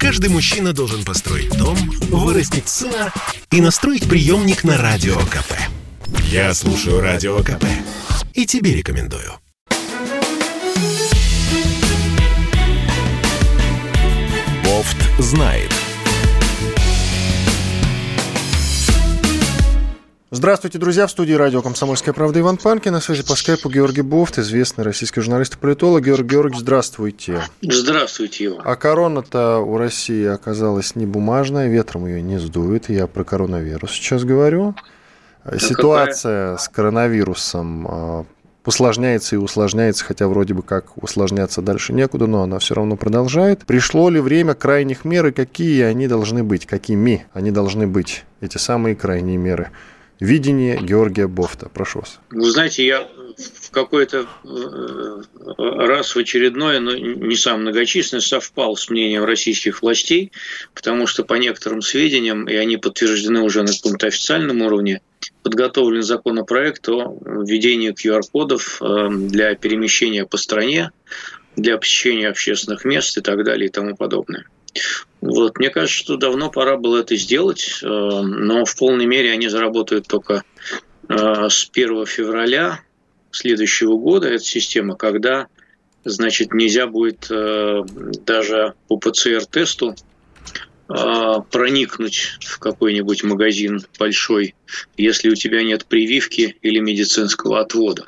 Каждый мужчина должен построить дом, вырастить сына и настроить приемник на Радио КП. Я слушаю Радио КП и тебе рекомендую. Бофт знает. Здравствуйте, друзья. В студии радио «Комсомольская правда» Иван Панкин. На связи по скайпу Георгий Бофт, известный российский журналист и политолог. Георгий Георгиевич, здравствуйте. Здравствуйте, Иван. А корона-то у России оказалась не бумажная, ветром ее не сдует. Я про коронавирус сейчас говорю. А Ситуация какая? с коронавирусом а, усложняется и усложняется, хотя вроде бы как усложняться дальше некуда, но она все равно продолжает. Пришло ли время крайних мер и какие они должны быть? Какими они должны быть, эти самые крайние меры? Видение Георгия Бофта. Прошу вас. Вы знаете, я в какой-то э, раз в очередной, но не сам многочисленный, совпал с мнением российских властей, потому что по некоторым сведениям, и они подтверждены уже на каком-то официальном уровне, подготовлен законопроект о введении QR-кодов э, для перемещения по стране, для посещения общественных мест и так далее и тому подобное. Вот. Мне кажется, что давно пора было это сделать, э, но в полной мере они заработают только э, с 1 февраля следующего года. Эта система, когда значит, нельзя будет даже по ПЦР-тесту проникнуть в какой-нибудь магазин большой, если у тебя нет прививки или медицинского отвода,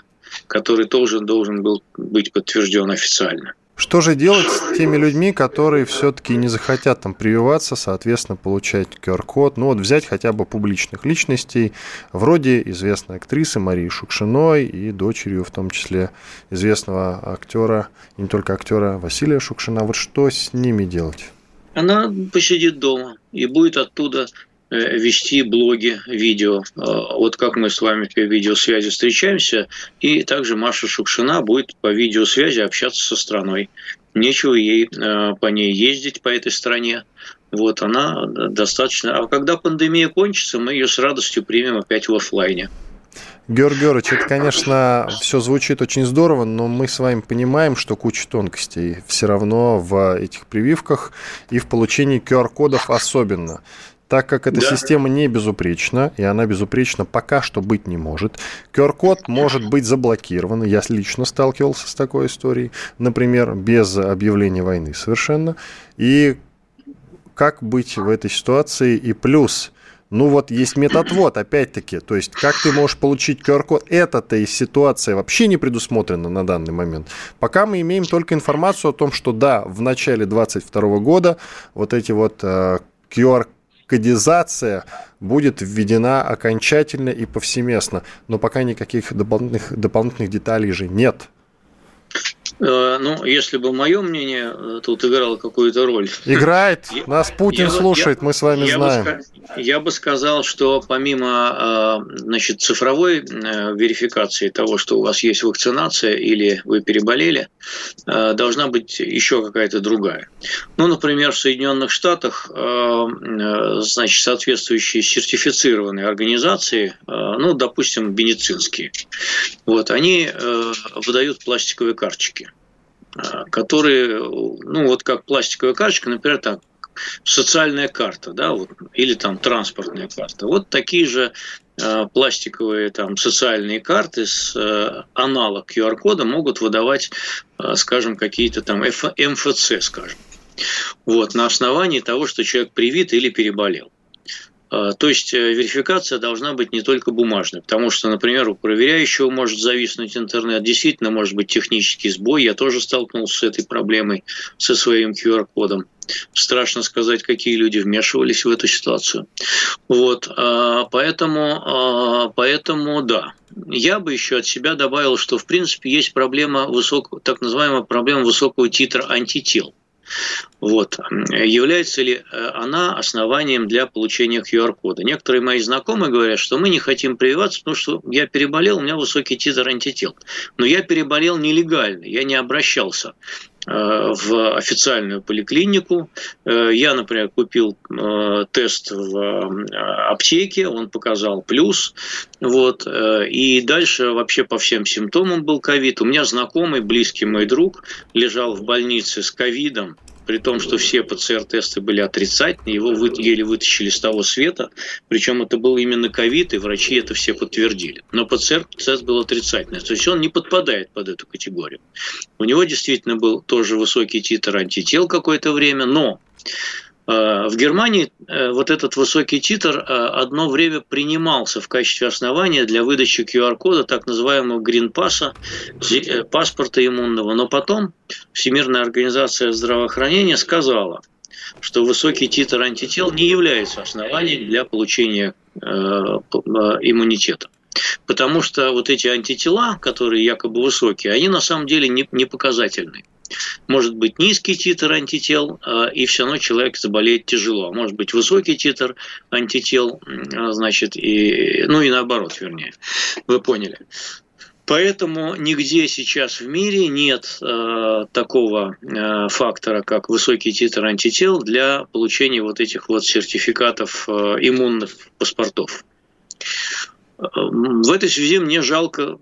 который тоже должен был быть подтвержден официально. Что же делать с теми людьми, которые все-таки не захотят там прививаться, соответственно, получать QR-код? Ну вот взять хотя бы публичных личностей, вроде известной актрисы Марии Шукшиной и дочерью в том числе известного актера, не только актера Василия Шукшина. Вот что с ними делать? Она посидит дома и будет оттуда вести блоги, видео. Э, вот как мы с вами по видеосвязи встречаемся, и также Маша Шукшина будет по видеосвязи общаться со страной. Нечего ей э, по ней ездить, по этой стране. Вот она достаточно... А когда пандемия кончится, мы ее с радостью примем опять в офлайне. Георгий Георгиевич, это, конечно, все звучит очень здорово, но мы с вами понимаем, что куча тонкостей все равно в этих прививках и в получении QR-кодов особенно так как эта да. система не безупречна, и она безупречна пока что быть не может. QR-код может быть заблокирован. Я лично сталкивался с такой историей, например, без объявления войны совершенно. И как быть в этой ситуации? И плюс, ну вот есть методвод, опять-таки, то есть как ты можешь получить QR-код, это-то и ситуация вообще не предусмотрена на данный момент. Пока мы имеем только информацию о том, что да, в начале 2022 года вот эти вот э, QR кодизация будет введена окончательно и повсеместно, но пока никаких дополнительных, дополнительных деталей же нет. Э, ну, если бы мое мнение э, тут играло какую-то роль. Играет. Нас Путин я, слушает, я, мы с вами я знаем. Бы, я бы сказал, что помимо э, значит, цифровой верификации того, что у вас есть вакцинация или вы переболели, должна быть еще какая-то другая. Ну, например, в Соединенных Штатах значит, соответствующие сертифицированные организации, ну, допустим, медицинские, вот, они выдают пластиковые карточки. А, которые, ну вот как пластиковая карточка, например, там социальная карта, да, вот, или там транспортная карта. Вот такие же э, пластиковые там социальные карты с э, аналог QR-кода могут выдавать, э, скажем, какие-то там МФЦ, скажем. Вот, на основании того, что человек привит или переболел. А, то есть э, верификация должна быть не только бумажной, потому что, например, у проверяющего может зависнуть интернет, действительно может быть технический сбой. Я тоже столкнулся с этой проблемой со своим QR-кодом. Страшно сказать, какие люди вмешивались в эту ситуацию. Вот, а, поэтому, а, поэтому да. Я бы еще от себя добавил, что в принципе есть проблема высокого, так называемая проблема высокого титра антител. Вот. Является ли э, она основанием для получения QR-кода? Некоторые мои знакомые говорят, что мы не хотим прививаться, потому что я переболел, у меня высокий титр антител. Но я переболел нелегально, я не обращался в официальную поликлинику. Э, я, например, купил тест в аптеке, он показал плюс. Вот. И дальше вообще по всем симптомам был ковид. У меня знакомый, близкий мой друг лежал в больнице с ковидом при том, что все ПЦР-тесты были отрицательные, его вы, еле вытащили с того света, причем это был именно ковид, и врачи это все подтвердили. Но ПЦР-тест был отрицательный, то есть он не подпадает под эту категорию. У него действительно был тоже высокий титр антител какое-то время, но в Германии э, вот этот высокий титр э, одно время принимался в качестве основания для выдачи QR-кода, так называемого грин-пасса, паспорта иммунного. Но потом Всемирная организация здравоохранения сказала, что высокий титр антител не является основанием для получения иммунитета. Потому что вот эти антитела, которые якобы высокие, они на самом деле не, не показательны. Может быть низкий титр антител, а, и все равно человек заболеет тяжело. Может быть высокий титр антител, значит, и, ну и наоборот, вернее. Вы поняли. Поэтому нигде сейчас в мире нет э, такого э, фактора, как высокий титр антител для получения вот этих вот сертификатов э, иммунных паспортов. В этой связи мне жалко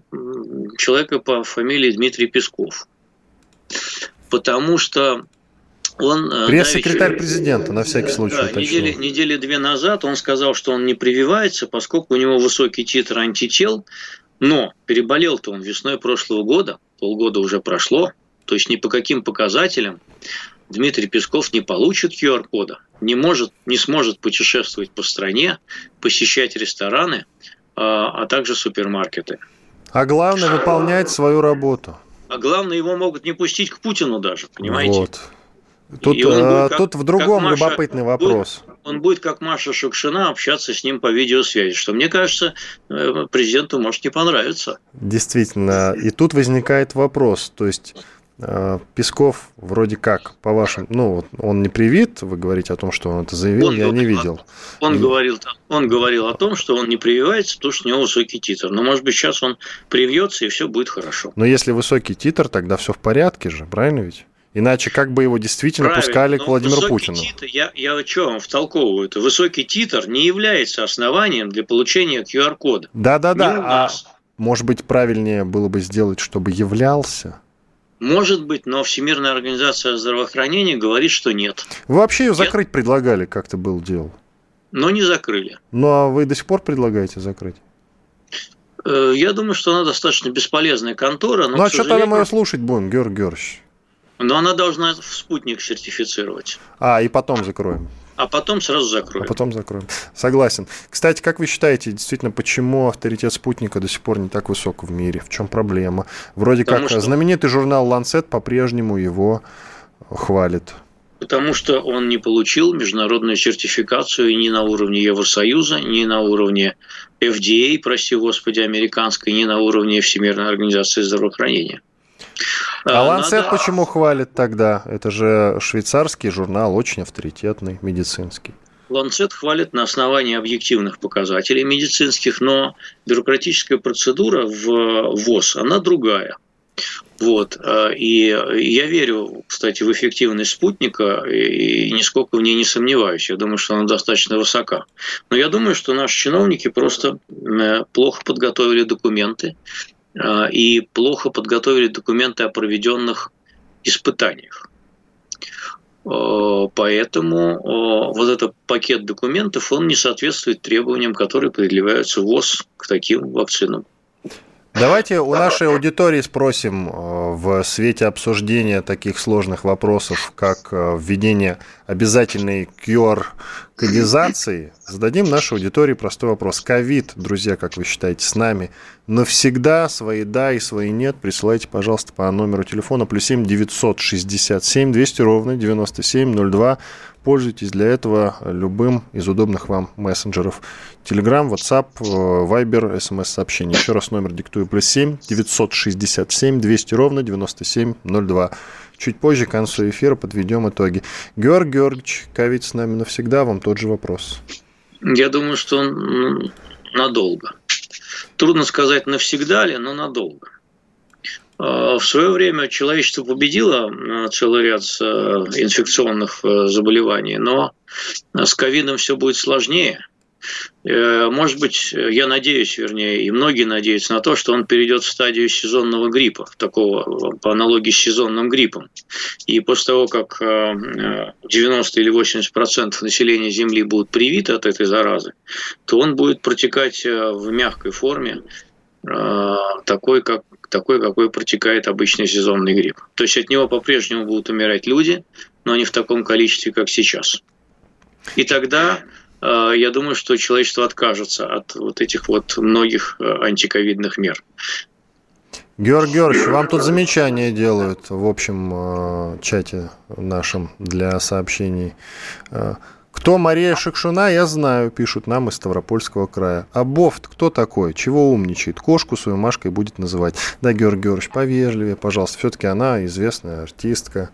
человека по фамилии Дмитрий Песков потому что он... Э, Пресс-секретарь президента, на всякий случай. Да, недели, недели две назад он сказал, что он не прививается, поскольку у него высокий титр антител, но переболел-то он весной прошлого года, полгода уже прошло, то есть ни по каким показателям Дмитрий Песков не получит QR-кода, не, может, не сможет путешествовать по стране, посещать рестораны, а, а также супермаркеты. А главное, выполнять свою работу. А главное, его могут не пустить к Путину даже, понимаете? Вот. Тут, а, как, тут в другом Маша, любопытный вопрос. Будет, он будет, как Маша Шукшина, общаться с ним по видеосвязи, что, мне кажется, э, президенту может не понравиться. Действительно. И тут возникает вопрос. То есть Э, Песков вроде как, по вашим, ну, он не привит, вы говорите о том, что он это заявил, он, я не видел. Он, и... говорил, он говорил о том, что он не прививается, потому что у него высокий титр. Но, может быть, сейчас он привьется, и все будет хорошо. Но если высокий титр, тогда все в порядке же, правильно ведь? Иначе как бы его действительно Правильно, пускали к Владимиру Путину? Титр, я, я что вам втолковываю? Это высокий титр не является основанием для получения QR-кода. Да-да-да. А может быть, правильнее было бы сделать, чтобы являлся? Может быть, но Всемирная организация здравоохранения говорит, что нет. Вы вообще ее закрыть нет? предлагали, как-то был дело. Но не закрыли. Ну а вы до сих пор предлагаете закрыть? Э, я думаю, что она достаточно бесполезная контора. Но, ну а что сожалению... тогда мы ее слушать будем, Георгий Георгиевич? Но она должна в спутник сертифицировать. А, и потом закроем а потом сразу закроем. А потом закроем. Согласен. Кстати, как вы считаете, действительно, почему авторитет спутника до сих пор не так высок в мире? В чем проблема? Вроде Потому как что... знаменитый журнал Lancet по-прежнему его хвалит. Потому что он не получил международную сертификацию ни на уровне Евросоюза, ни на уровне FDA, прости господи, американской, ни на уровне Всемирной организации здравоохранения. А Ланцет Надо... почему хвалит тогда? Это же швейцарский журнал, очень авторитетный, медицинский. Ланцет хвалит на основании объективных показателей медицинских, но бюрократическая процедура в ВОЗ, она другая. Вот. А, и я верю, кстати, в эффективность спутника и нисколько в ней не сомневаюсь. Я думаю, что она достаточно высока. Но я думаю, что наши чиновники просто э, плохо подготовили документы и плохо подготовили документы о проведенных испытаниях. А, поэтому а, вот этот пакет документов, он не соответствует требованиям, которые предъявляются ВОЗ к таким вакцинам. Давайте у нашей аудитории спросим в свете обсуждения таких сложных вопросов, как введение обязательной QR-кодизации, зададим нашей аудитории простой вопрос. Ковид, друзья, как вы считаете, с нами навсегда? Свои да и свои нет присылайте, пожалуйста, по номеру телефона плюс 7 967 200 ровно 9702. Пользуйтесь для этого любым из удобных вам мессенджеров. Telegram, WhatsApp, Viber, смс-сообщение. Еще раз номер диктую. Плюс 7 967 200 ровно 9702. Чуть позже, к концу эфира, подведем итоги. Георг Георгиевич, ковид с нами навсегда. Вам тот же вопрос. Я думаю, что он надолго. Трудно сказать, навсегда ли, но надолго. А, в свое время человечество победило а, целый ряд а, инфекционных заболеваний, но с ковидом все будет сложнее. Э, может быть, я надеюсь, вернее, и многие надеются на то, что он перейдет в стадию сезонного гриппа, такого по аналогии с сезонным гриппом. И после того, как 90 или 80 процентов населения Земли будут привиты от этой заразы, то он будет протекать в мягкой форме, такой, как такой, какой протекает обычный сезонный грипп. То есть от него по-прежнему будут умирать люди, но не в таком количестве, как сейчас. И тогда э, я думаю, что человечество откажется от вот этих вот многих э, антиковидных мер. Георгий Георгиевич, вам тут замечания делают в общем э, чате нашем для сообщений. Кто Мария Шекшуна, я знаю, пишут нам из Ставропольского края. А Бофт кто такой? Чего умничает? Кошку свою Машкой будет называть. Да, Георгий Георгиевич, повежливее, пожалуйста. Все-таки она известная артистка.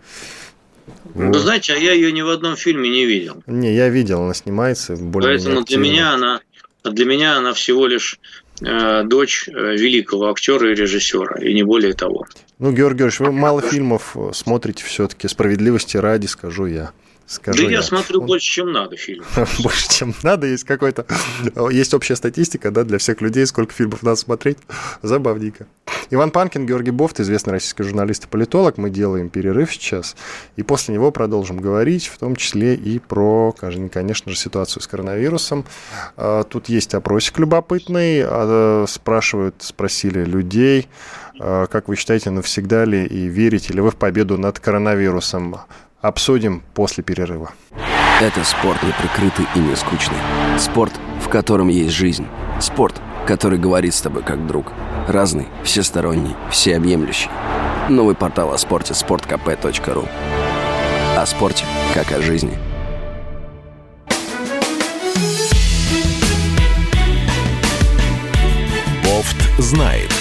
Вот. Ну, знаете, а я ее ни в одном фильме не видел. Не, я видел, она снимается более Поэтому для меня она, для меня она всего лишь э, дочь э, великого актера и режиссера, и не более того. Ну, Георгий Георгиевич, вы мало фильмов смотрите все-таки, справедливости ради, скажу я. Скажу да я, я смотрю больше, чем надо фильм. больше, чем надо. Есть какой-то... Есть общая статистика, да, для всех людей, сколько фильмов надо смотреть. Забавненько. Иван Панкин, Георгий Бофт, известный российский журналист и политолог. Мы делаем перерыв сейчас. И после него продолжим говорить, в том числе и про, конечно же, ситуацию с коронавирусом. А, тут есть опросик любопытный. А, спрашивают, спросили людей, а, как вы считаете, навсегда ли и верите ли вы в победу над коронавирусом? Обсудим после перерыва. Это спорт не прикрытый и не скучный. Спорт, в котором есть жизнь. Спорт, который говорит с тобой как друг. Разный, всесторонний, всеобъемлющий. Новый портал о спорте – sportkp.ru О спорте, как о жизни. Бофт знает.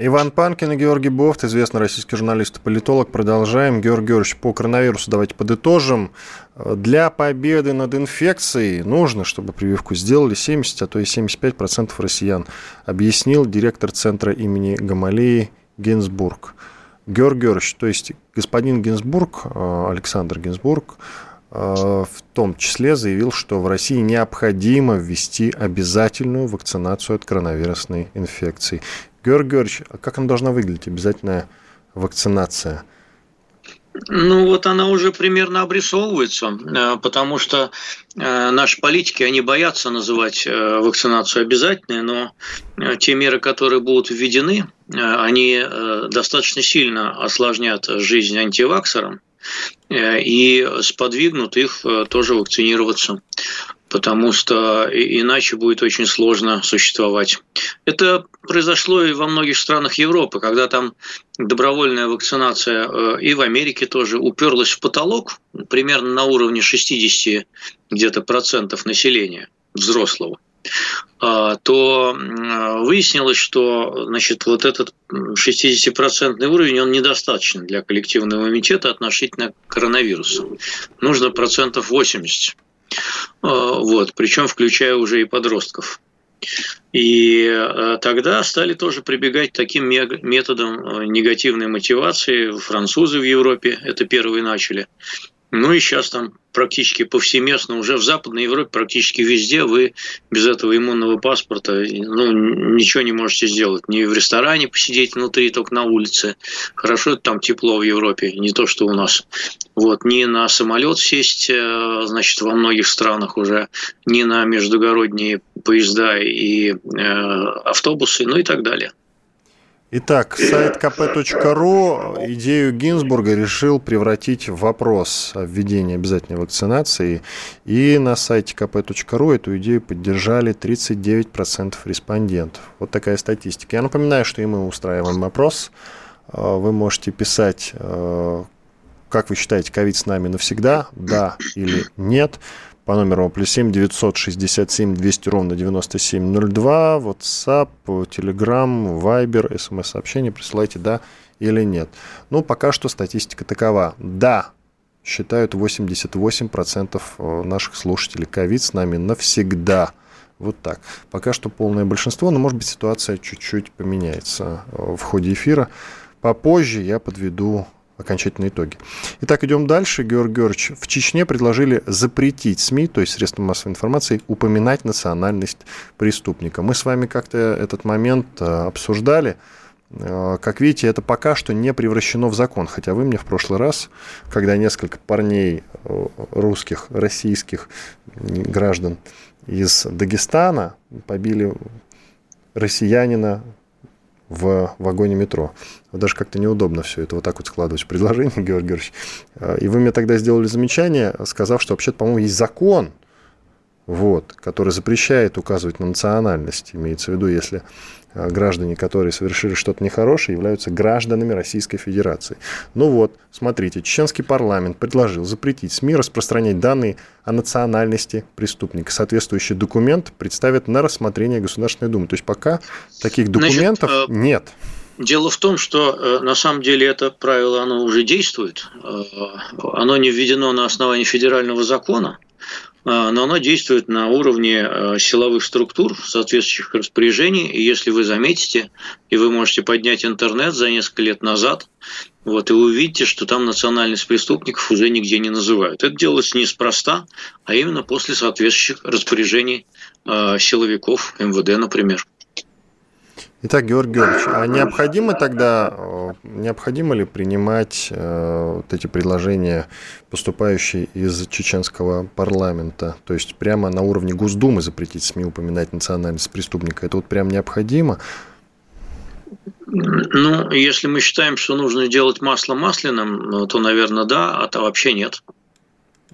Иван Панкин и Георгий Бофт, известный российский журналист и политолог. Продолжаем. Георгий Георгиевич, по коронавирусу давайте подытожим. Для победы над инфекцией нужно, чтобы прививку сделали 70, а то и 75% процентов россиян, объяснил директор центра имени Гамалеи Гинзбург. Георгий Георгиевич, то есть господин Гинзбург, э, Александр Гинзбург, э, в том числе заявил, что в России необходимо ввести обязательную вакцинацию от коронавирусной инфекции. Георгий Георгиевич, а как она должна выглядеть, обязательная вакцинация? Ну, вот она уже примерно обрисовывается, э, потому что э, наши политики, они боятся называть э, вакцинацию обязательной, но те меры, которые будут введены, они достаточно сильно осложнят жизнь антиваксерам и сподвигнут их тоже вакцинироваться потому что иначе будет очень сложно существовать. Это произошло и во многих странах Европы, когда там добровольная вакцинация э, и в Америке тоже уперлась в потолок примерно на уровне 60 где-то процентов населения взрослого а, то выяснилось, что значит, вот этот 60% уровень, он недостаточен для коллективного иммунитета относительно коронавируса. Нужно процентов 80. А, вот, причем включая уже и подростков. И а, тогда стали тоже прибегать к таким методам а, негативной мотивации. Французы в Европе это первые начали. Ну и сейчас там практически повсеместно, уже в Западной Европе практически везде вы без этого иммунного паспорта ну, ничего не можете сделать. Ни в ресторане посидеть внутри, только на улице. Хорошо, там тепло в Европе, не то, что у нас. Вот, ни на самолет сесть, э, значит, во многих странах уже, ни на междугородние поезда и э, автобусы, ну и так далее. Итак, сайт kp.ru идею Гинзбурга решил превратить в вопрос о введении обязательной вакцинации. И на сайте kp.ru эту идею поддержали 39% респондентов. Вот такая статистика. Я напоминаю, что и мы устраиваем опрос. А, вы можете писать, а, как вы считаете, ковид с нами навсегда, да или нет по номеру плюс 7 967 200 ровно 9702, WhatsApp, Telegram, Viber, смс-сообщение присылайте «да» или «нет». Ну, пока что статистика такова. «Да» считают 88% э, наших слушателей. Ковид с нами навсегда. Вот так. Пока что полное большинство, но, может быть, ситуация чуть-чуть поменяется э, в ходе эфира. Попозже я подведу окончательные итоги. Итак, идем дальше. Георгий Георгиевич, в Чечне предложили запретить СМИ, то есть средства массовой информации, упоминать национальность преступника. Мы с вами как-то этот момент э, обсуждали. Э, как видите, это пока что не превращено в закон. Хотя вы мне в прошлый раз, когда несколько парней э, русских, российских граждан из Дагестана побили россиянина в вагоне метро. Даже как-то неудобно все это вот так вот складывать в предложение, Георгий Георгиевич. Э, и вы мне тогда сделали замечание, сказав, что вообще-то, по-моему, есть закон, вот, который запрещает указывать на национальность. Имеется в виду, если граждане, которые совершили что-то нехорошее, являются гражданами Российской Федерации. Ну вот, смотрите, чеченский парламент предложил запретить СМИ распространять данные о национальности преступника. Соответствующий документ представят на рассмотрение Государственной Думы. То есть пока таких документов Значит, э, нет. Дело в том, что э, на самом деле это правило оно уже действует. Оно не введено на основании федерального закона, но оно действует на уровне а, силовых структур, соответствующих распоряжений. И если вы заметите, и вы можете поднять интернет за несколько лет назад, вот, и вы увидите, что там национальность преступников уже нигде не называют. Это делается неспроста, а именно после соответствующих распоряжений э, силовиков МВД, например. Итак, Георгий Георгиевич, а необходимо тогда, э, необходимо ли принимать э, вот эти предложения, поступающие из чеченского парламента, то есть прямо на уровне Госдумы запретить СМИ упоминать национальность преступника? Это вот прям необходимо? Ну, если мы считаем, что нужно делать масло масляным, то, наверное, да, а то вообще нет.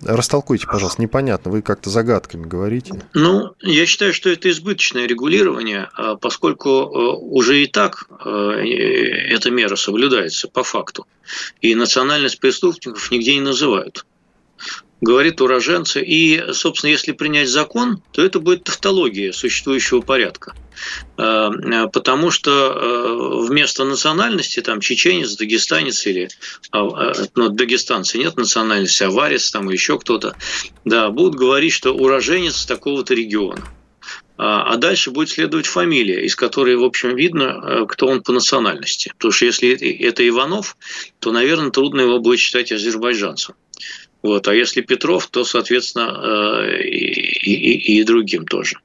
Растолкуйте, пожалуйста, непонятно, вы как-то загадками говорите. Ну, я считаю, что это избыточное регулирование, а поскольку э, уже и так э, эта мера соблюдается по факту. И национальность преступников нигде не называют говорит уроженцы. И, собственно, если принять закон, то это будет тавтология существующего порядка. Э, потому что э, вместо национальности, там, чеченец, дагестанец или а, э, ну, дагестанцы нет национальности, аварец там еще кто-то, да, будут говорить, что уроженец такого-то региона. А, а дальше будет следовать фамилия, из которой, в общем, видно, кто он по национальности. Потому что если это Иванов, то, наверное, трудно его будет считать азербайджанцем. Вот. А если Петров, то, соответственно, э, и, и, и другим тоже.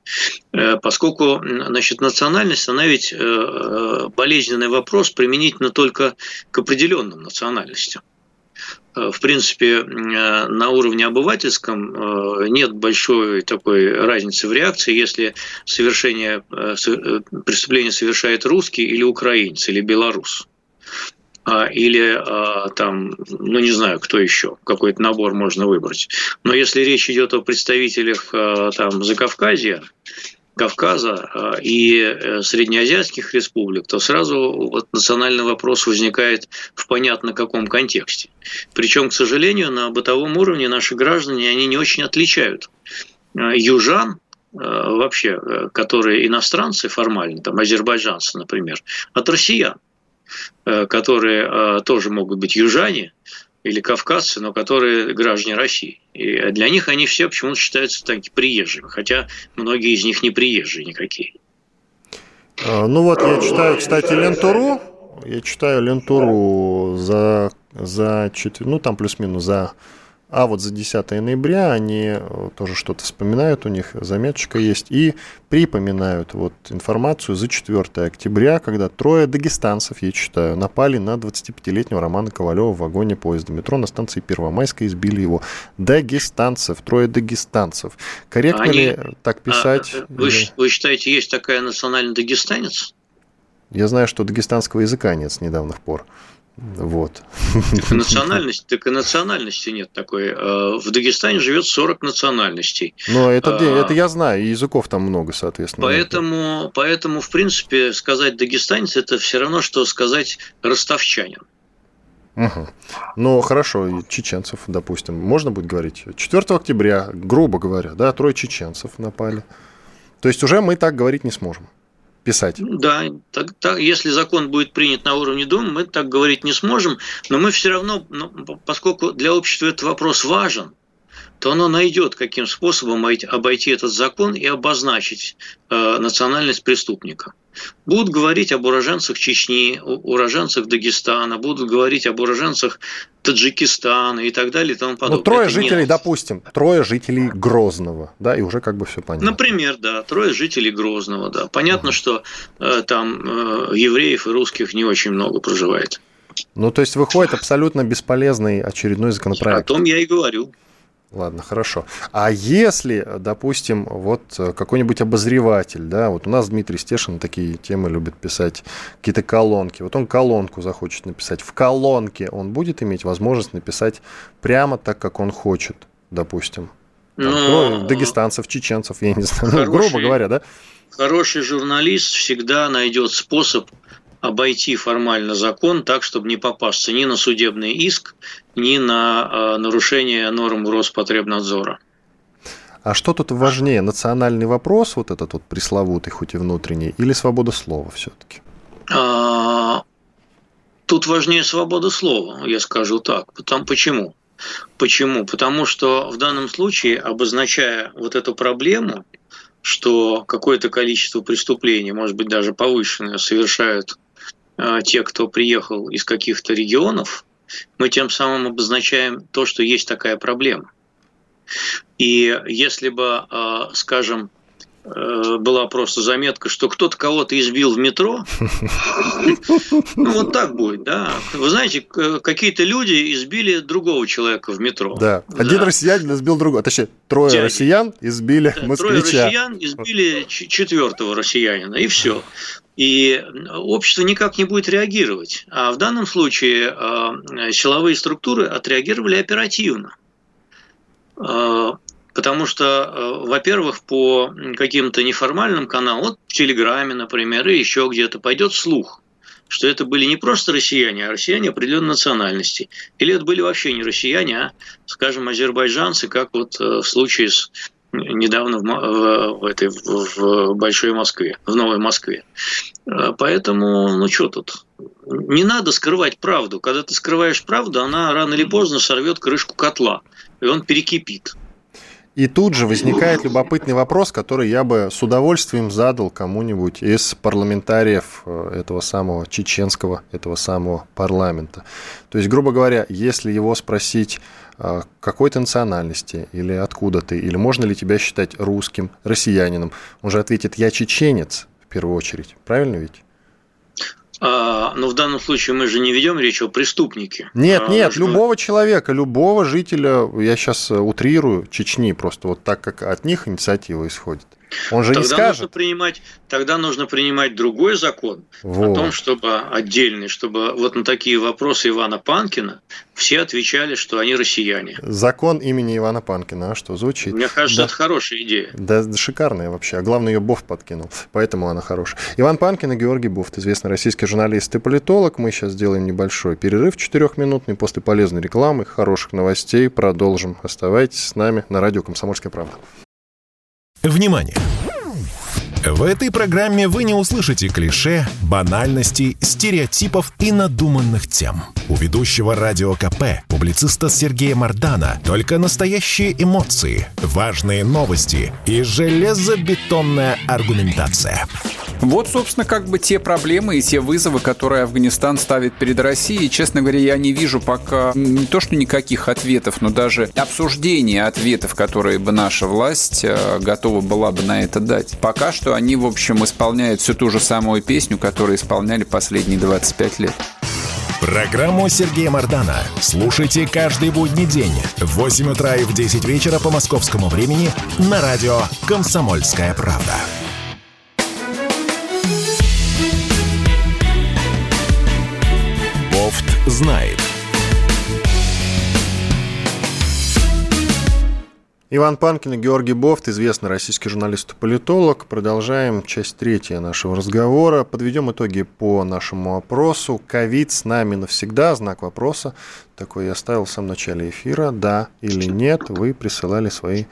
Э, поскольку значит, национальность, она ведь э, болезненный вопрос применительно только к определенным национальностям. В принципе, на уровне обывательском нет большой такой разницы в реакции, если совершение, преступление совершает русский или украинец, или белорус. А, или а, там, ну не знаю, кто еще, какой-то набор можно выбрать. Но если речь идет о представителях а, там Закавказья, Кавказа и э, среднеазиатских республик, то сразу вот национальный вопрос возникает в понятно каком контексте. Причем, к сожалению, на бытовом уровне наши граждане, они не очень отличают южан, вообще, э, которые иностранцы формально, там азербайджанцы, например, от россиян. Э, которые э, тоже могут быть южане или кавказцы, но которые граждане России. И для них они все почему-то считаются такими приезжими, хотя многие из них не приезжие никакие. А, ну вот, я читаю, кстати, Лентуру, я читаю Лентуру за, за ну там плюс-минус за а вот за 10 ноября они э, тоже что-то вспоминают, у них заметочка есть, и припоминают вот информацию за 4 октября, когда трое дагестанцев, я читаю, напали на 25-летнего Романа Ковалева в вагоне поезда метро на станции Первомайская, избили его. Дагестанцев, трое дагестанцев. Корректно они... ли так писать? А, вы, или... вы считаете, есть такая национальный дагестанец? Я знаю, что дагестанского языка нет с недавних пор. Вот. Так и национальности, так и национальности нет такой. Э, в Дагестане живет 40 национальностей. Но это, а, это я знаю, и языков там много, соответственно. Поэтому, поэтому, в принципе, сказать дагестанец это все равно, что сказать ростовчанин. Угу. Ну, хорошо, чеченцев, допустим, можно будет говорить. 4 октября, грубо говоря, да, трое чеченцев напали. То есть уже мы так говорить не сможем писать. Да, так, так, если закон будет принят на уровне Думы, мы так говорить не сможем, но мы все равно, ну, поскольку для общества этот вопрос важен, то оно найдет, каким способом обойти этот закон и обозначить э, национальность преступника. Будут говорить об уроженцах Чечни, уроженцах Дагестана, будут говорить об уроженцах Таджикистана и так далее и тому подобное. Ну, трое Это жителей, нет. допустим, трое жителей Грозного, да, и уже как бы все понятно. Например, да, трое жителей Грозного, да. Понятно, угу. что э, там э, евреев и русских не очень много проживает. Ну, то есть выходит абсолютно бесполезный очередной законопроект. О том я и говорю. Ладно, хорошо. А если, допустим, вот какой-нибудь обозреватель, да, вот у нас Дмитрий Стешин такие темы любит писать, какие-то колонки, вот он колонку захочет написать, в колонке он будет иметь возможность написать прямо так, как он хочет, допустим. Там, Но... Ну, дагестанцев, чеченцев, я не знаю, хороший, ну, грубо говоря, да? Хороший журналист всегда найдет способ обойти формально закон так, чтобы не попасться ни на судебный иск, ни на э, нарушение норм Роспотребнадзора. А что тут важнее, национальный вопрос, вот этот вот пресловутый, хоть и внутренний, или свобода слова все-таки? А, тут важнее свобода слова, я скажу так. Потому, почему? Почему? Потому что в данном случае, обозначая вот эту проблему, что какое-то количество преступлений, может быть, даже повышенное, совершают Э, те, кто приехал из каких-то регионов, мы тем самым обозначаем то, что есть такая проблема. И если бы, э, скажем, была просто заметка, что кто-то кого-то избил в метро. Ну, вот так будет, да. Вы знаете, какие-то люди избили другого человека в метро. Да. Один россиянин избил другого. Точнее, трое россиян избили москвича. Трое россиян избили четвертого россиянина, и все и общество никак не будет реагировать. А в данном случае э, силовые структуры отреагировали оперативно. Э, потому что, э, во-первых, по каким-то неформальным каналам, вот в Телеграме, например, и еще где-то пойдет слух, что это были не просто россияне, а россияне определенной национальности. Или это были вообще не россияне, а, скажем, азербайджанцы, как вот в случае с недавно в, в, этой, в Большой Москве, в Новой Москве. Э, поэтому, ну что тут? Не надо скрывать правду. Когда ты скрываешь правду, она рано или поздно сорвет крышку котла, и он перекипит. И тут же возникает любопытный вопрос, который я бы с удовольствием задал кому-нибудь из парламентариев э, этого самого чеченского, этого самого парламента. То есть, грубо говоря, если его спросить, э, какой ты национальности, или откуда ты, или можно ли тебя считать русским, россиянином, он же ответит, я чеченец, в первую очередь. Правильно ведь? А, но в данном случае мы же не ведем речь о преступнике. Нет, а, нет, что... любого человека, любого жителя, я сейчас утрирую, Чечни, просто вот так, как от них инициатива исходит. Он же тогда не скажет. Нужно принимать, тогда нужно принимать другой закон вот. о том, чтобы отдельный, чтобы вот на такие вопросы Ивана Панкина все отвечали, что они россияне. Закон имени Ивана Панкина, а что звучит? Мне кажется, да. это хорошая идея. Да, шикарная вообще. А главное, ее Бофт подкинул, поэтому она хорошая. Иван Панкин и Георгий Бофт, известный российский журналист и политолог. Мы сейчас сделаем небольшой перерыв четырехминутный. После полезной рекламы, хороших новостей продолжим. Оставайтесь с нами на радио «Комсомольская правда». Внимание! В этой программе вы не услышите клише, банальностей, стереотипов и надуманных тем. У ведущего радио КП, публициста Сергея Мардана, только настоящие эмоции, важные новости и железобетонная аргументация. Вот, собственно, как бы те проблемы и те вызовы, которые Афганистан ставит перед Россией. Честно говоря, я не вижу пока не то, что никаких ответов, но даже обсуждения ответов, которые бы наша власть э, готова была бы на это дать. Пока что они, в общем, исполняют всю ту же самую песню, которую исполняли последние 25 лет. Программу Сергея Мардана слушайте каждый будний день в 8 утра и в 10 вечера по московскому времени на радио «Комсомольская правда». Знает. Иван Панкин и Георгий Бофт, известный российский журналист и политолог. Продолжаем часть третья нашего разговора. Подведем итоги по нашему опросу. Ковид с нами навсегда, знак вопроса. такой я оставил в самом начале эфира. Да или нет, вы присылали свои,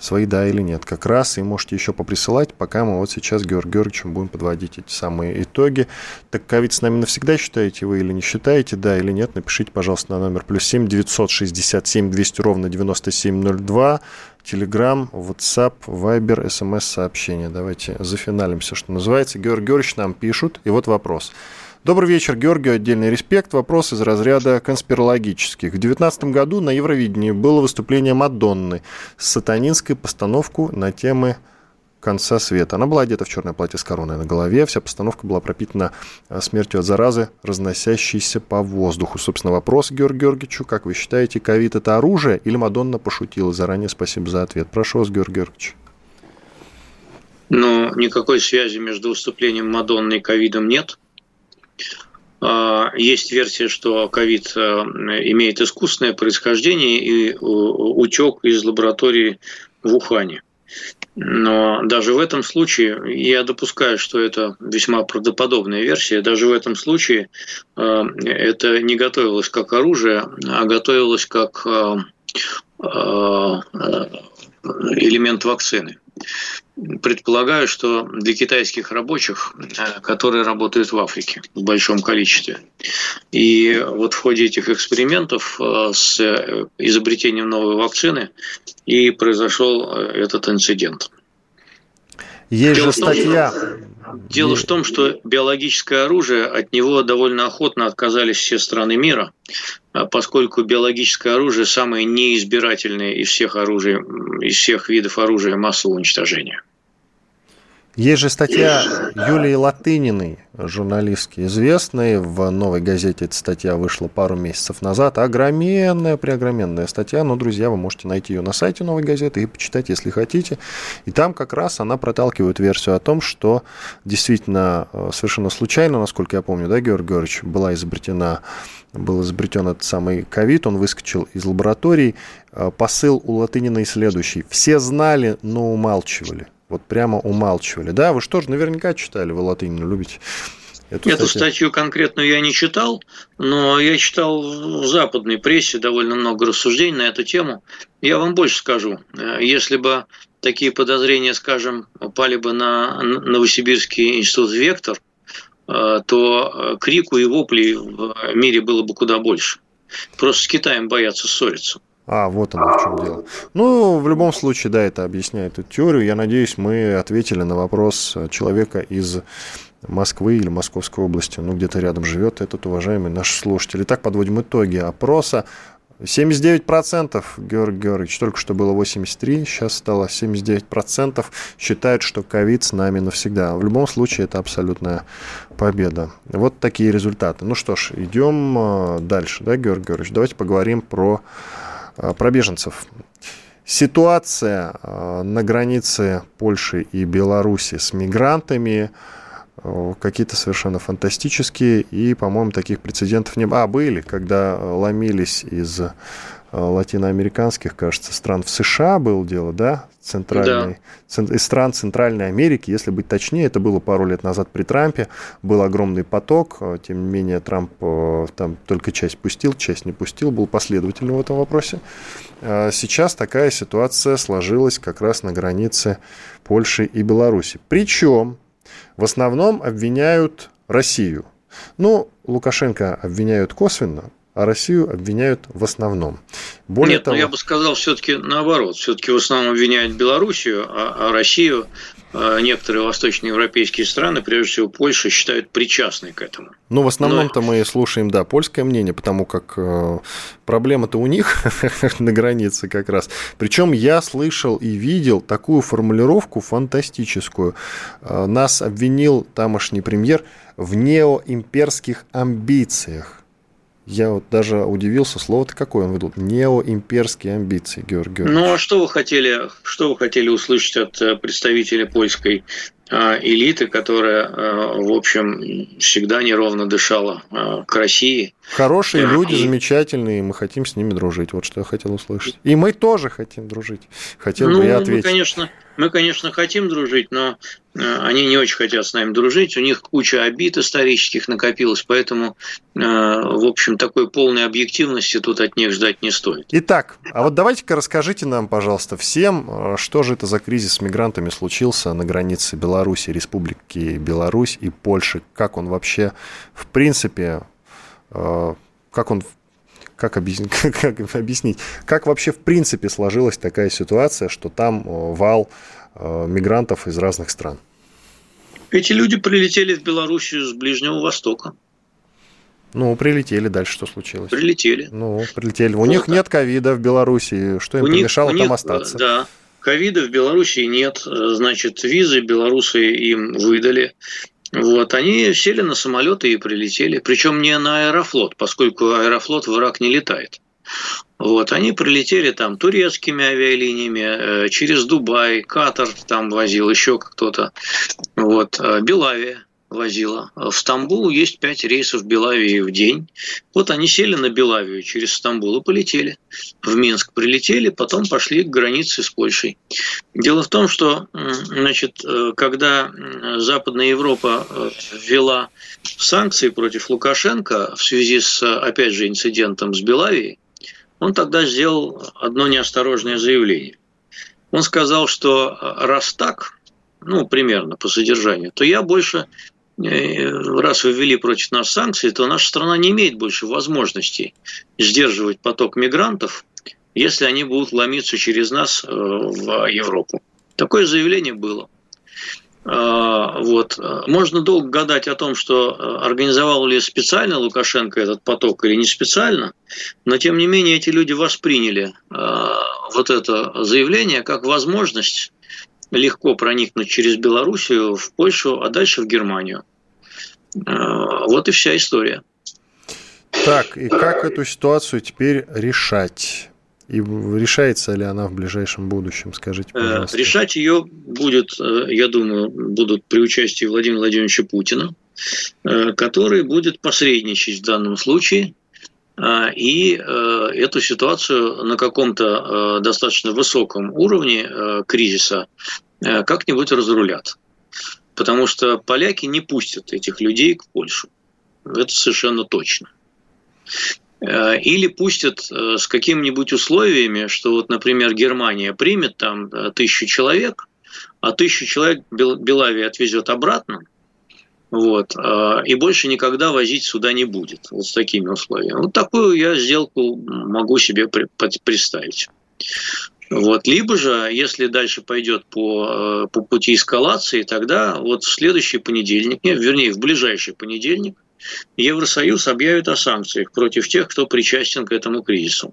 свои да или нет. Как раз и можете еще поприсылать, пока мы вот сейчас Георгий Георгиевичем будем подводить эти самые итоги. Так ковид с нами навсегда считаете вы или не считаете, да или нет, напишите, пожалуйста, на номер плюс 7 967 200 ровно 9702. Телеграм, WhatsApp, Viber, смс-сообщения. Давайте зафиналимся, что называется. Георгий Георгиевич нам пишут. И вот вопрос. Добрый вечер, Георгий. Отдельный респект. Вопрос из разряда конспирологических. В 2019 году на Евровидении было выступление Мадонны с сатанинской постановку на темы конца света. Она была одета в черное платье с короной на голове. Вся постановка была пропитана э, смертью от заразы, разносящейся по воздуху. Собственно, вопрос Георгию Георгиевичу. Как вы считаете, ковид – это оружие или Мадонна пошутила? Заранее спасибо за ответ. Прошу вас, Георгий Георгиевич. Ну, никакой связи между выступлением Мадонны и ковидом нет. А, есть версия, что ковид э, имеет искусственное происхождение и э, утек из лаборатории в Ухане. Но даже в этом случае, я допускаю, что это весьма правдоподобная версия, даже в этом случае э, это не готовилось как оружие, а готовилось как элемент вакцины предполагаю, что для китайских рабочих, э, которые работают в Африке в большом количестве. И вот в ходе этих экспериментов э, с э, изобретением новой вакцины и произошел этот инцидент. Есть Дело же статья. Дело в том, что биологическое оружие, от него довольно охотно отказались все страны мира, поскольку биологическое оружие самое неизбирательное из всех оружий, из всех видов оружия массового уничтожения. Есть же статья Юлии Латыниной, журналистки известной. В «Новой газете» эта статья вышла пару месяцев назад. Огроменная, преогроменная статья. Но, друзья, вы можете найти ее на сайте «Новой газеты» и почитать, если хотите. И там как раз она проталкивает версию о том, что действительно э, совершенно случайно, насколько я помню, да, Георгий Георгиевич, была изобретена был изобретен этот самый ковид, он выскочил из лабораторий. Э, посыл у Латыниной следующий. Все знали, но умалчивали вот прямо умалчивали. Да, вы что же наверняка читали, вы латынь любите. Эту, Эту статью. статью конкретно я не читал, но я читал в западной прессе довольно много рассуждений на эту тему. Я вам больше скажу. Если бы такие подозрения, скажем, упали бы на Новосибирский институт «Вектор», э, то крику и воплей в мире было бы куда больше. Просто с Китаем боятся ссориться. А, вот оно в чем дело. Ну, в любом случае, да, это объясняет эту теорию. Я надеюсь, мы ответили на вопрос человека из Москвы или Московской области, ну, где-то рядом живет этот уважаемый наш слушатель. Итак, подводим итоги опроса. 79% Георгий Георгиевич, только что было 83, сейчас стало 79%, считают, что ковид с нами навсегда. В любом случае, это абсолютная победа. Вот такие результаты. Ну что ж, идем а, дальше, да, Георгий Георгиевич? Давайте поговорим про Э, про беженцев. Ситуация э, на границе Польши и Беларуси с мигрантами э, какие-то совершенно фантастические, и, по-моему, таких прецедентов не было. А, были, когда ломились из латиноамериканских, кажется, стран в США было дело, да, центральной, да. из стран Центральной Америки, если быть точнее, это было пару лет назад при Трампе, был огромный поток, э, тем не менее Трамп э, там только часть пустил, часть не пустил, был последовательным в этом вопросе. А сейчас такая ситуация сложилась как раз на границе Польши и Беларуси. Причем в основном обвиняют Россию. Ну, Лукашенко обвиняют косвенно, а Россию обвиняют в основном. Более Нет, ну, того... но я бы сказал все-таки наоборот. Все-таки в основном обвиняют Белоруссию, а, а Россию а, некоторые восточноевропейские страны, прежде всего Польша, считают причастной к этому. Ну, в основном-то Но... мы слушаем, да, польское мнение, потому как э, проблема-то у них на границе как раз. Причем я слышал и видел такую формулировку фантастическую. Э, нас обвинил тамошний премьер в неоимперских амбициях. Я вот даже удивился, слово-то какое он выдал. Неоимперские амбиции, Георгий Ну, а что вы хотели, что вы хотели услышать от э, представителя польской а, элиты, которая, э, в общем, всегда неровно дышала э, к России, Хорошие люди, замечательные, мы хотим с ними дружить. Вот что я хотел услышать. И мы тоже хотим дружить. Хотел ну, бы я ответить. Мы, конечно, мы, конечно, хотим дружить, но э, они не очень хотят с нами дружить. У них куча обид исторических накопилось, поэтому, э, в общем, такой полной объективности тут от них ждать не стоит. Итак, а вот давайте-ка расскажите нам, пожалуйста, всем, э, что же это за кризис с мигрантами случился на границе Беларуси, Республики Беларусь и Польши. Как он вообще, в принципе, как он как объяснить, как объяснить, как вообще в принципе сложилась такая ситуация, что там э, вал э, мигрантов из разных стран? Эти люди прилетели в Белоруссию с Ближнего Востока. Ну, прилетели, дальше что случилось? Прилетели. Ну, прилетели. У вот них так. нет ковида в Беларуси, что им у помешало них, там них, остаться? Да, ковида в Белоруссии нет, значит, визы белорусы им выдали. Вот, они сели на самолеты и прилетели. Причем не на Аэрофлот, поскольку Аэрофлот в Ирак не летает. Вот, они прилетели там турецкими авиалиниями, э, через Дубай, Катар там возил, еще кто-то. Вот, э, Белавия возила. В Стамбул есть пять рейсов Белавии в день. Вот они сели на Белавию через Стамбул и полетели. В Минск прилетели, потом пошли к границе с Польшей. Дело в том, что значит, э, когда Западная Европа э, ввела санкции против Лукашенко в связи с, опять же, инцидентом с Белавией, он тогда сделал одно неосторожное заявление. Он сказал, что э, раз так, ну, примерно по содержанию, то я больше раз вы ввели против нас санкции, то наша страна не имеет больше возможностей сдерживать поток мигрантов, если они будут ломиться через нас э, в Европу. Такое заявление было. А, вот. Можно долго гадать о том, что э, организовал ли специально Лукашенко этот поток или не специально, но тем не менее эти люди восприняли вот это заявление как возможность легко проникнуть через Белоруссию в Польшу, а дальше в Германию. А, вот и вся история. Так, и как эту ситуацию теперь решать? И решается ли она в ближайшем будущем, скажите, э, пожалуйста. Решать ее будет, э, я думаю, будут при участии Владимира Владимировича Путина, э, который будет посредничать в данном случае, и эту ситуацию на каком-то достаточно высоком уровне кризиса как-нибудь разрулят потому что поляки не пустят этих людей к Польшу. Это совершенно точно. Э, или пустят э, с какими-нибудь условиями, что вот, например, Германия примет там э, тысячу человек, а тысячу человек Белавия отвезет обратно, вот, и больше никогда возить сюда не будет, вот с такими условиями. Вот такую я сделку могу себе представить. Вот. Либо же, если дальше пойдет по, э, по пути эскалации, тогда вот в следующий понедельник, нет, вернее, в ближайший понедельник Евросоюз объявит о санкциях против тех, кто причастен к этому кризису.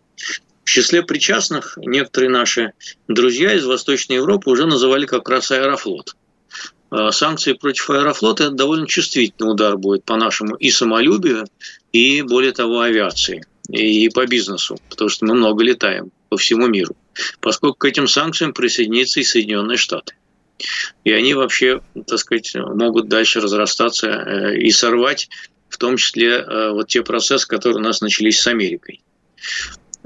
В числе причастных некоторые наши друзья из Восточной Европы уже называли как раз Аэрофлот. Э, санкции против Аэрофлота – это довольно чувствительный удар будет по нашему и самолюбию, и, более того, авиации, и по бизнесу, потому что мы много летаем по всему миру поскольку к этим санкциям присоединятся и Соединенные Штаты. И они вообще, так сказать, могут дальше разрастаться э, и сорвать в том числе э, вот те процессы, которые у нас начались с Америкой.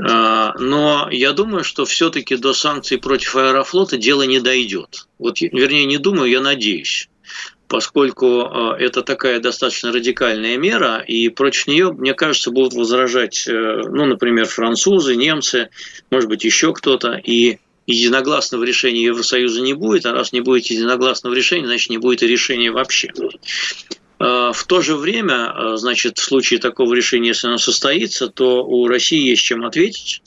А, но я думаю, что все-таки до санкций против Аэрофлота дело не дойдет. Вот, вернее, не думаю, я надеюсь поскольку э, это такая достаточно радикальная мера, и против нее, мне кажется, будут возражать, э, ну, например, французы, немцы, может быть, еще кто-то, и единогласного решения Евросоюза не будет, а раз не будет единогласного решения, значит, не будет и решения вообще. Э, в то же время, значит, в случае такого решения, если оно состоится, то у России есть чем ответить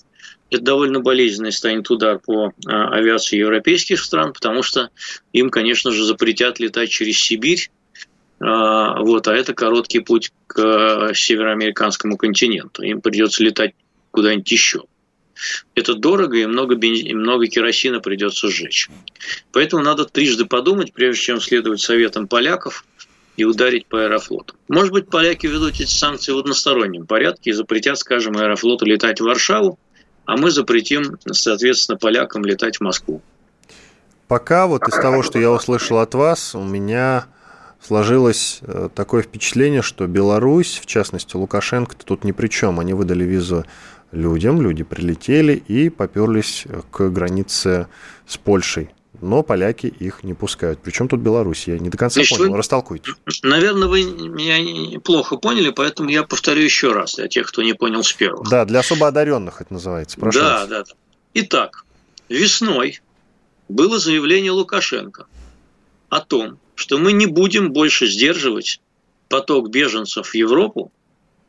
это довольно болезненный станет удар по а, авиации европейских стран, потому что им, конечно же, запретят летать через Сибирь, вот, а это короткий путь к североамериканскому континенту. Им придется летать куда-нибудь еще. Это дорого, и много, бенз... много керосина придется сжечь. Поэтому надо трижды подумать, прежде чем следовать советам поляков и ударить по аэрофлоту. Может быть, поляки ведут эти санкции в одностороннем порядке и запретят, скажем, аэрофлоту летать в Варшаву, а мы запретим, соответственно, полякам летать в Москву. Пока вот из того, что я услышал от вас, у меня сложилось э, такое впечатление, что Беларусь, в частности Лукашенко, тут ни при чем. Они выдали визу людям, люди прилетели и поперлись к границе с Польшей. Но поляки их не пускают. Причем тут Беларусь? Я не до конца Значит, понял. Вы, Растолкуйте. Наверное, вы меня плохо поняли, поэтому я повторю еще раз для тех, кто не понял с первого. Да, для особо одаренных это называется. Прошу да, да, да. Итак, весной было заявление Лукашенко о том, что мы не будем больше сдерживать поток беженцев в Европу,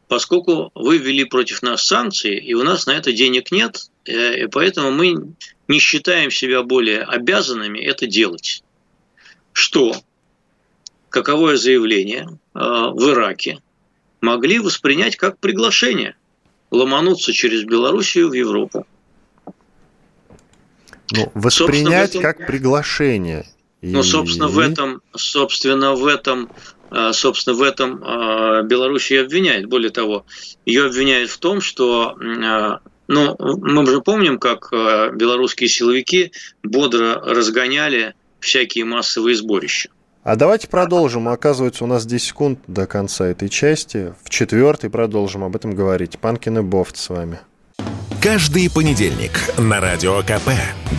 поскольку вы ввели против нас санкции, и у нас на это денег нет, э, и поэтому мы не считаем себя более обязанными это делать. Что, каковое заявление э, в Ираке могли воспринять как приглашение ломануться через Белоруссию в Европу. Ну, воспринять этом, как приглашение. Ну, собственно, в этом, собственно, в этом а, собственно, в этом а, Беларусь ее обвиняет. Более того, ее обвиняют в том, что ну, мы же помним, как белорусские силовики бодро разгоняли всякие массовые сборища. А давайте продолжим. Оказывается, у нас 10 секунд до конца этой части. В четвертой продолжим об этом говорить. Панкин и Бофт с вами. Каждый понедельник на Радио КП.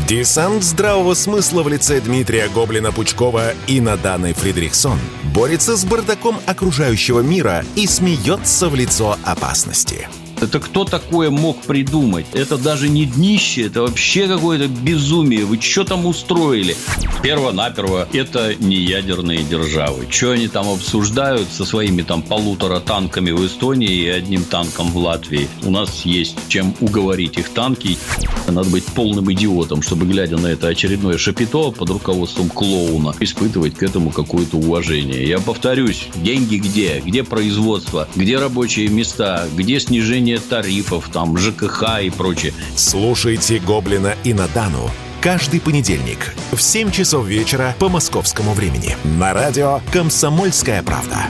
Десант здравого смысла в лице Дмитрия Гоблина-Пучкова и Наданы Фридрихсон борется с бардаком окружающего мира и смеется в лицо опасности. Это кто такое мог придумать? Это даже не днище, это вообще какое-то безумие. Вы что там устроили? Перво-наперво, это не ядерные державы. Что они там обсуждают со своими там полутора танками в Эстонии и одним танком в Латвии? У нас есть чем уговорить их танки. Надо быть полным идиотом, чтобы, глядя на это очередное шапито под руководством клоуна, испытывать к этому какое-то уважение. Я повторюсь, деньги где? Где производство? Где рабочие места? Где снижение снижение тарифов, там, ЖКХ и прочее. Слушайте «Гоблина» и «Надану» каждый понедельник в 7 часов вечера по московскому времени на радио «Комсомольская правда».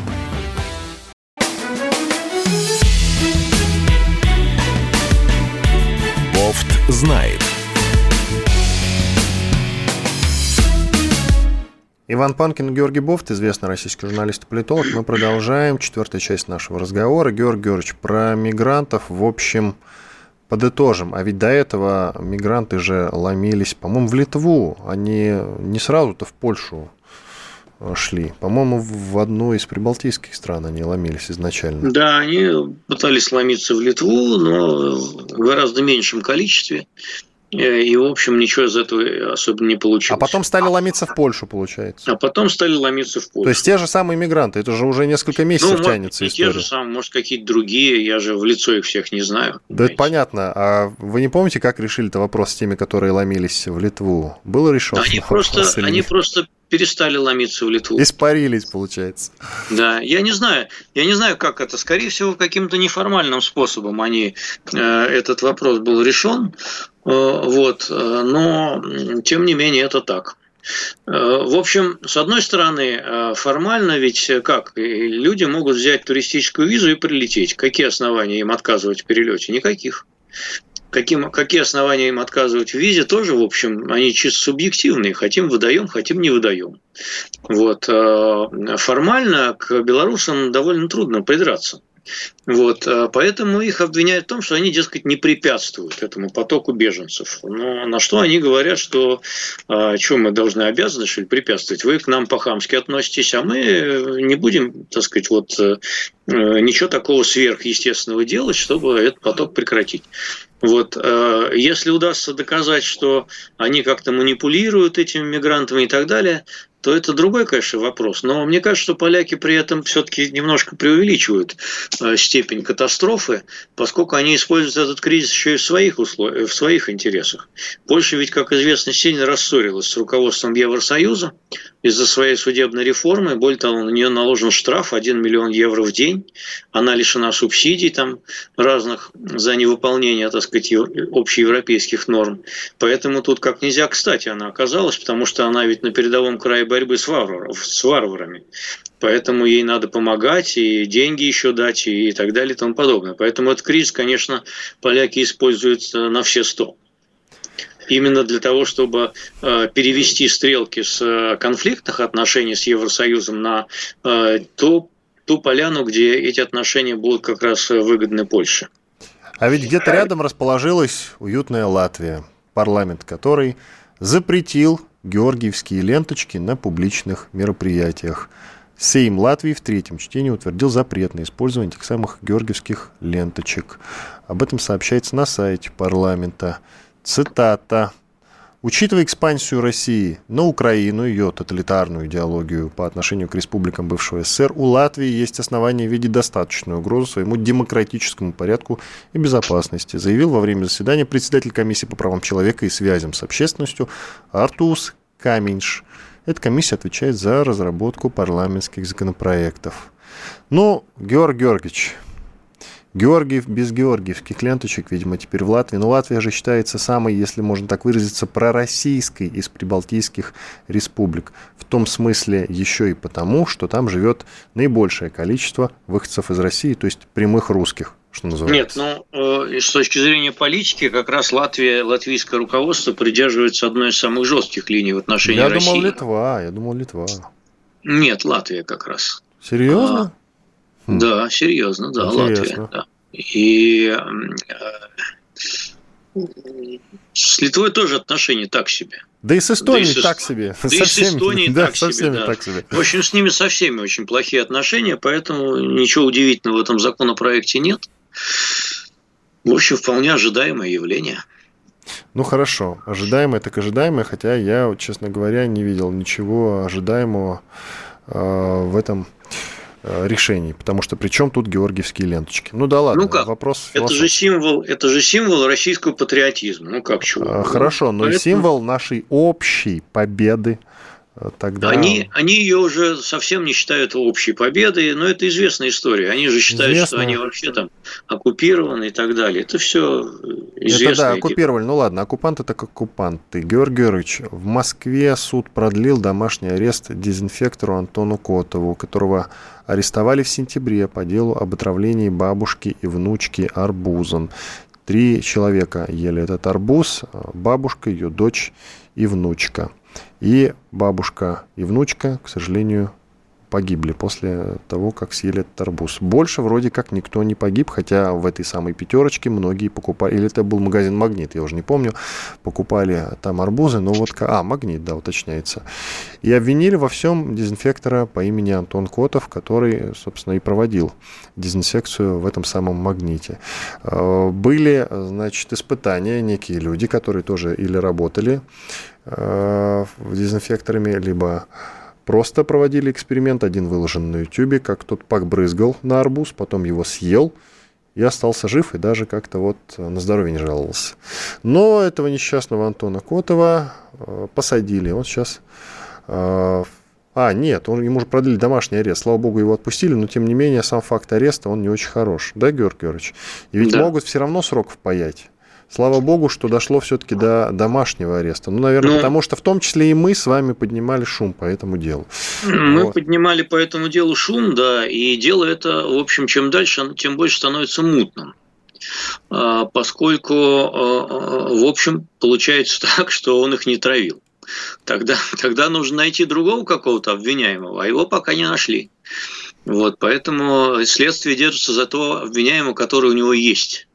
Бофт знает. Иван Панкин, Георгий Бофт, известный российский журналист и политолог. Мы продолжаем четвертая часть нашего разговора. Георгий Георгиевич, про мигрантов, в общем, подытожим. А ведь до этого мигранты же ломились, по-моему, в Литву. Они не сразу-то в Польшу шли. По-моему, в одну из прибалтийских стран они ломились изначально. Да, они пытались ломиться в Литву, но в гораздо меньшем количестве. Э, и, в общем, ничего из этого особо не получилось. А потом стали ломиться в Польшу, получается. А потом стали ломиться в Польшу. То есть те же самые мигранты, это же уже несколько месяцев ну, тянется может, история. те же самые, может, какие-то другие, я же в лицо их всех не знаю. Да это понятно. А вы не помните, как решили это вопрос с теми, которые ломились в Литву? Было решено? Они просто, они просто перестали ломиться в Литву. Испарились, получается. Да, я не знаю, я не знаю, как это. Скорее всего, каким-то неформальным способом они э, этот вопрос был решен. Э, вот, э, но тем не менее это так. В общем, с одной стороны, формально ведь как? Люди могут взять туристическую визу и прилететь. Какие основания им отказывать в перелете? Никаких каким, какие основания им отказывать в визе, тоже, в общем, они чисто субъективные. Хотим – выдаем, хотим – не выдаем. Вот. Э, формально к белорусам довольно трудно придраться. Вот, э, поэтому их обвиняют в том, что они, дескать, не препятствуют этому потоку беженцев. Но на что они говорят, что а, что мы должны обязаны, что ли, препятствовать? Вы к нам по-хамски относитесь, а мы не будем, так сказать, вот ничего такого сверхъестественного делать, чтобы этот поток прекратить. Вот, э, если удастся доказать, что они как-то манипулируют этими мигрантами и так далее, то это другой, конечно, вопрос. Но мне кажется, что поляки при этом все-таки немножко преувеличивают э, степень катастрофы, поскольку они используют этот кризис еще и в своих, условиях, в своих интересах. Польша ведь, как известно, сильно рассорилась с руководством Евросоюза из-за своей судебной реформы. Более того, на нее наложен штраф 1 миллион евро в день. Она лишена субсидий там разных за невыполнение, так сказать, общеевропейских норм. Поэтому тут как нельзя кстати она оказалась, потому что она ведь на передовом крае борьбы с, варваров, с варварами. Поэтому ей надо помогать, и деньги еще дать, и так далее, и тому подобное. Поэтому этот кризис, конечно, поляки используют э, на все сто. Именно для того, чтобы э, перевести стрелки с э, конфликтных отношений с Евросоюзом на э, ту, ту поляну, где эти отношения будут как раз выгодны Польше. А ведь где-то рядом расположилась уютная Латвия, парламент которой запретил георгиевские ленточки на публичных мероприятиях. Сейм Латвии в третьем чтении утвердил запрет на использование этих самых георгиевских ленточек. Об этом сообщается на сайте парламента. Цитата. Учитывая экспансию России на Украину, ее тоталитарную идеологию по отношению к республикам бывшего СССР, у Латвии есть основания видеть достаточную угрозу своему демократическому порядку и безопасности, заявил во время заседания председатель комиссии по правам человека и связям с общественностью Артус Каминш. Эта комиссия отвечает за разработку парламентских законопроектов. Ну, Георг Георгиевич, Георгиев без георгиевских ленточек, видимо, теперь в Латвии. Но Латвия же считается самой, если можно так выразиться, пророссийской из прибалтийских республик. В том смысле еще и потому, что там живет наибольшее количество выходцев из России, то есть прямых русских что называется. Нет, ну, э, с точки зрения политики, как раз Латвия, латвийское руководство придерживается одной из самых жестких линий в отношении я России. Я думал, Литва, я думал, Литва. Нет, Латвия как раз. Серьезно? А, хм. Да, серьезно, да, Интересно. Латвия. Да. И э, с Литвой тоже отношения так себе. Да и с Эстонией да и так себе. Да со и с Эстонией да, так, себе, да. так себе. В общем, с ними со всеми очень плохие отношения, поэтому ничего удивительного в этом законопроекте нет. В общем, вполне ожидаемое явление. Ну хорошо, ожидаемое так ожидаемое, хотя я, честно говоря, не видел ничего ожидаемого э, в этом э, решении, потому что при чем тут георгиевские ленточки? Ну да ладно, ну как? вопрос. Это же символ, это же символ российского патриотизма. Ну как чего? А, хорошо, но Поэтому... символ нашей общей победы тогда... Они, они ее уже совсем не считают общей победой, но это известная история. Они же считают, Известно. что они вообще там оккупированы и так далее. Это все известно. Это да, оккупировали. Ну ладно, оккупанты так оккупанты. Георгий Георгиевич, в Москве суд продлил домашний арест дезинфектору Антону Котову, которого арестовали в сентябре по делу об отравлении бабушки и внучки арбузом. Три человека ели этот арбуз, бабушка, ее дочь и внучка. И бабушка и внучка, к сожалению, погибли после того, как съели этот арбуз. Больше вроде как никто не погиб, хотя в этой самой пятерочке многие покупали, или это был магазин «Магнит», я уже не помню, покупали там арбузы, но вот, а, «Магнит», да, уточняется. И обвинили во всем дезинфектора по имени Антон Котов, который, собственно, и проводил дезинфекцию в этом самом «Магните». Э, были, значит, испытания, некие люди, которые тоже или работали Э, дезинфекторами, либо просто проводили эксперимент. Один выложен на YouTube, как тот пак брызгал на арбуз, потом его съел и остался жив, и даже как-то вот на здоровье не жаловался. Но этого несчастного Антона Котова э, посадили. Он сейчас... Э, а, нет, он, ему же продлили домашний арест. Слава богу, его отпустили, но тем не менее сам факт ареста, он не очень хорош. Да, Георгий Георгиевич? И ведь да. могут все равно срок впаять. Слава богу, что дошло все-таки до домашнего ареста. Ну, наверное, ну, потому что в том числе и мы с вами поднимали шум по этому делу. Мы вот. поднимали по этому делу шум, да, и дело это, в общем, чем дальше, тем больше становится мутным. А, поскольку, а, а, в общем, получается так, что он их не травил. Тогда, тогда нужно найти другого какого-то обвиняемого, а его пока не нашли. Вот, поэтому следствие держится за то обвиняемого, который у него есть.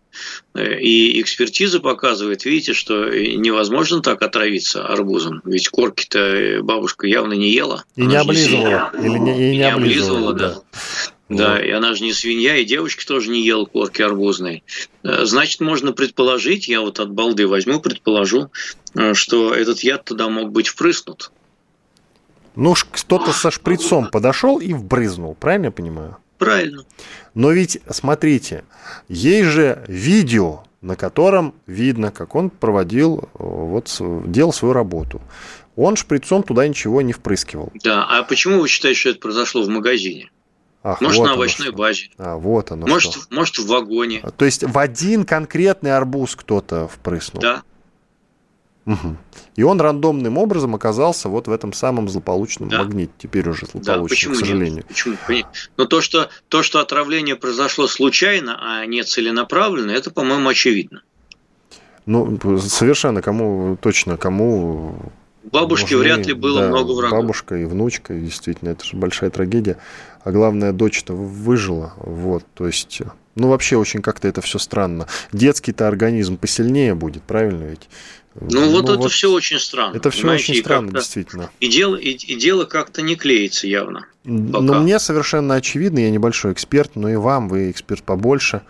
И экспертиза показывает, видите, что невозможно так отравиться арбузом. Ведь корки-то бабушка явно не ела. И не облизывала. Или не, и не, не облизывала, да. да. Да, и она же не свинья, и девочки тоже не ела корки арбузной. Э, значит, можно предположить, я вот от балды возьму, предположу, э, что этот яд туда мог быть впрыснут. Ну, кто-то со шприцом подошел и вбрызнул, правильно я понимаю? Правильно. Но ведь, смотрите, есть же видео, на котором видно, как он проводил, вот, делал свою работу. Он шприцом туда ничего не впрыскивал. Да, а почему вы считаете, что это произошло в магазине? Ах, может, вот на овощной что. базе. А, вот оно может, что. может, в вагоне. То есть в один конкретный арбуз кто-то впрыснул? Да. Угу. И он рандомным образом оказался вот в этом самом злополучном да. магните, теперь уже злополучном, да, почему к сожалению. Нет? Почему? Но то что, то, что отравление произошло случайно, а не целенаправленно, это, по-моему, очевидно. Ну, совершенно кому, точно кому Бабушке нужны, вряд ли было да, много врагов. Бабушка и внучка, действительно, это же большая трагедия. А главное, дочь-то выжила. Вот, то есть, ну, вообще очень как-то это все странно. Детский-то организм посильнее будет, правильно ведь? Ну, ну вот это вот все очень странно. Это все очень странно, действительно. И дело, и, и дело как-то не клеится явно. Пока. Но мне совершенно очевидно, я небольшой эксперт, но и вам, вы эксперт побольше,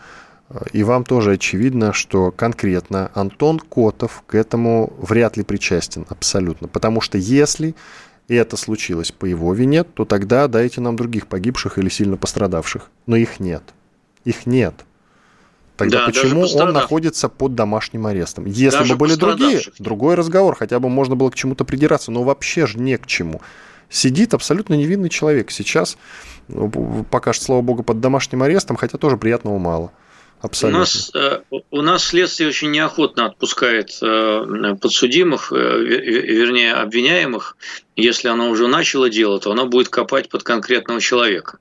и вам тоже очевидно, что конкретно Антон Котов к этому вряд ли причастен абсолютно. Потому что если это случилось по его вине, то тогда дайте нам других погибших или сильно пострадавших. Но их нет. Их нет. Тогда да, почему он находится под домашним арестом? Если даже бы были другие, другой разговор, хотя бы можно было к чему-то придираться, но вообще же не к чему. Сидит абсолютно невинный человек сейчас, ну, пока что, слава богу, под домашним арестом, хотя тоже приятного мало. Абсолютно. У нас, э, у нас следствие очень неохотно отпускает э, подсудимых, э, вернее, обвиняемых. Если оно уже начало дело, то оно будет копать под конкретного человека.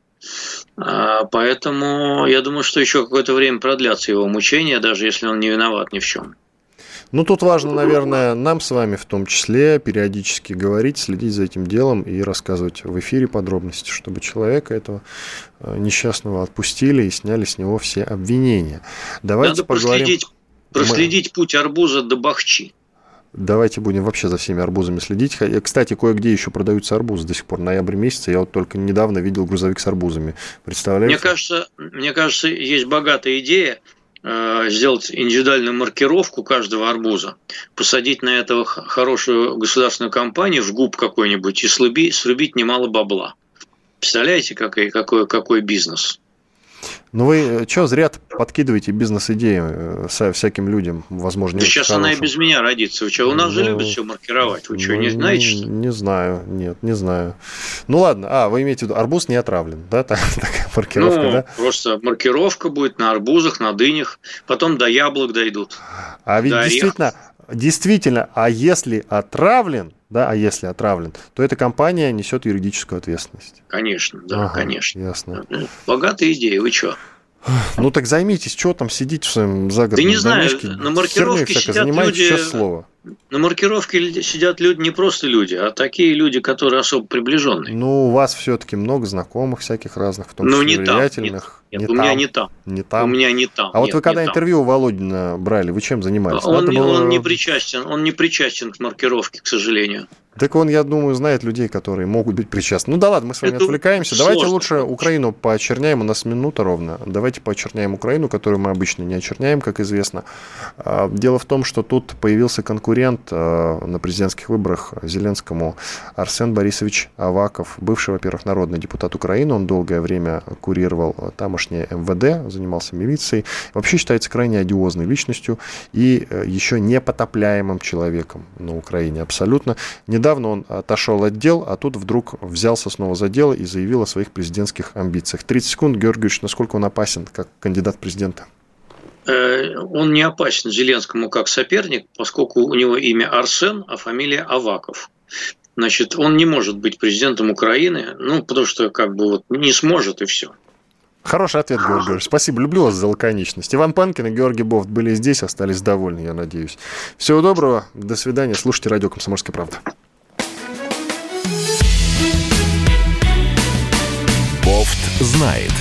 А, поэтому я думаю, что еще какое-то время продлятся его мучения, даже если он не виноват ни в чем. Ну, тут важно, наверное, нам с вами в том числе периодически говорить, следить за этим делом и рассказывать в эфире подробности, чтобы человека этого э, несчастного отпустили и сняли с него все обвинения. Давайте Надо поговорим... проследить, проследить Мы... путь арбуза до Бахчи. Давайте будем вообще за всеми арбузами следить. Кстати, кое-где еще продаются арбузы до сих пор. Ноябрь месяц. Я вот только недавно видел грузовик с арбузами. Представляете? Мне кажется, мне кажется, есть богатая идея Э, сделать индивидуальную маркировку каждого арбуза, посадить на этого хорошую государственную компанию, в губ какой-нибудь, и срубить, срубить немало бабла. Представляете, какой, какой, какой бизнес? Ну вы э, что, зря подкидываете бизнес-идеи э, со всяким людям, возможно, да сейчас хорошим. она и без меня родится. Вы что, у нас ну, же любят все маркировать. Вы что, ну, не знаете, что Не знаю, нет, не знаю. Ну ладно, а, вы имеете в виду, арбуз не отравлен, да, такая маркировка, ну, да? просто маркировка будет на арбузах, на дынях, потом до яблок дойдут. А ведь действительно, действительно, а если отравлен, да, а если отравлен, то эта компания несет юридическую ответственность. Конечно, да, ага, конечно. Ясно. Богатая идея, вы что? Ну так займитесь, что там сидите в своем загородном Да не знаю, на маркировке сидят люди... сейчас слово. На маркировке сидят люди не просто люди, а такие люди, которые особо приближенные. Ну, у вас все-таки много знакомых всяких разных, в том ну, числе не влиятельных. Там, нет, нет, у меня не там. Не там. У меня не там. А нет, вот вы когда интервью там. у Володина брали, вы чем занимались? Он, не, было... он не причастен, он не причастен к маркировке, к сожалению. Так он, я думаю, знает людей, которые могут быть причастны. Ну да ладно, мы с вами Это отвлекаемся. Сложно. Давайте лучше Украину поочерняем. У нас минута ровно. Давайте поочерняем Украину, которую мы обычно не очерняем, как известно. А, дело в том, что тут появился конкурент а, на президентских выборах Зеленскому Арсен Борисович Аваков, бывший, во-первых, народный депутат Украины. Он долгое время курировал тамошнее МВД, занимался милицией. Вообще считается крайне одиозной личностью и э, еще непотопляемым человеком на Украине. Абсолютно. Недавно он отошел от дел, а тут вдруг взялся снова за дело и заявил о своих президентских амбициях. 30 секунд, Георгиевич, насколько он опасен как кандидат президента? Э, он не опасен Зеленскому как соперник, поскольку у него имя Арсен, а фамилия Аваков. Значит, он не может быть президентом Украины, ну, потому что как бы вот не сможет и все. Хороший ответ, Георгий Георгиевич. Спасибо. Люблю вас за лаконичность. Иван Панкин и Георгий Бофт были здесь, остались довольны, я надеюсь. Всего доброго. До свидания. Слушайте радио «Комсомольская правда». Бофт знает.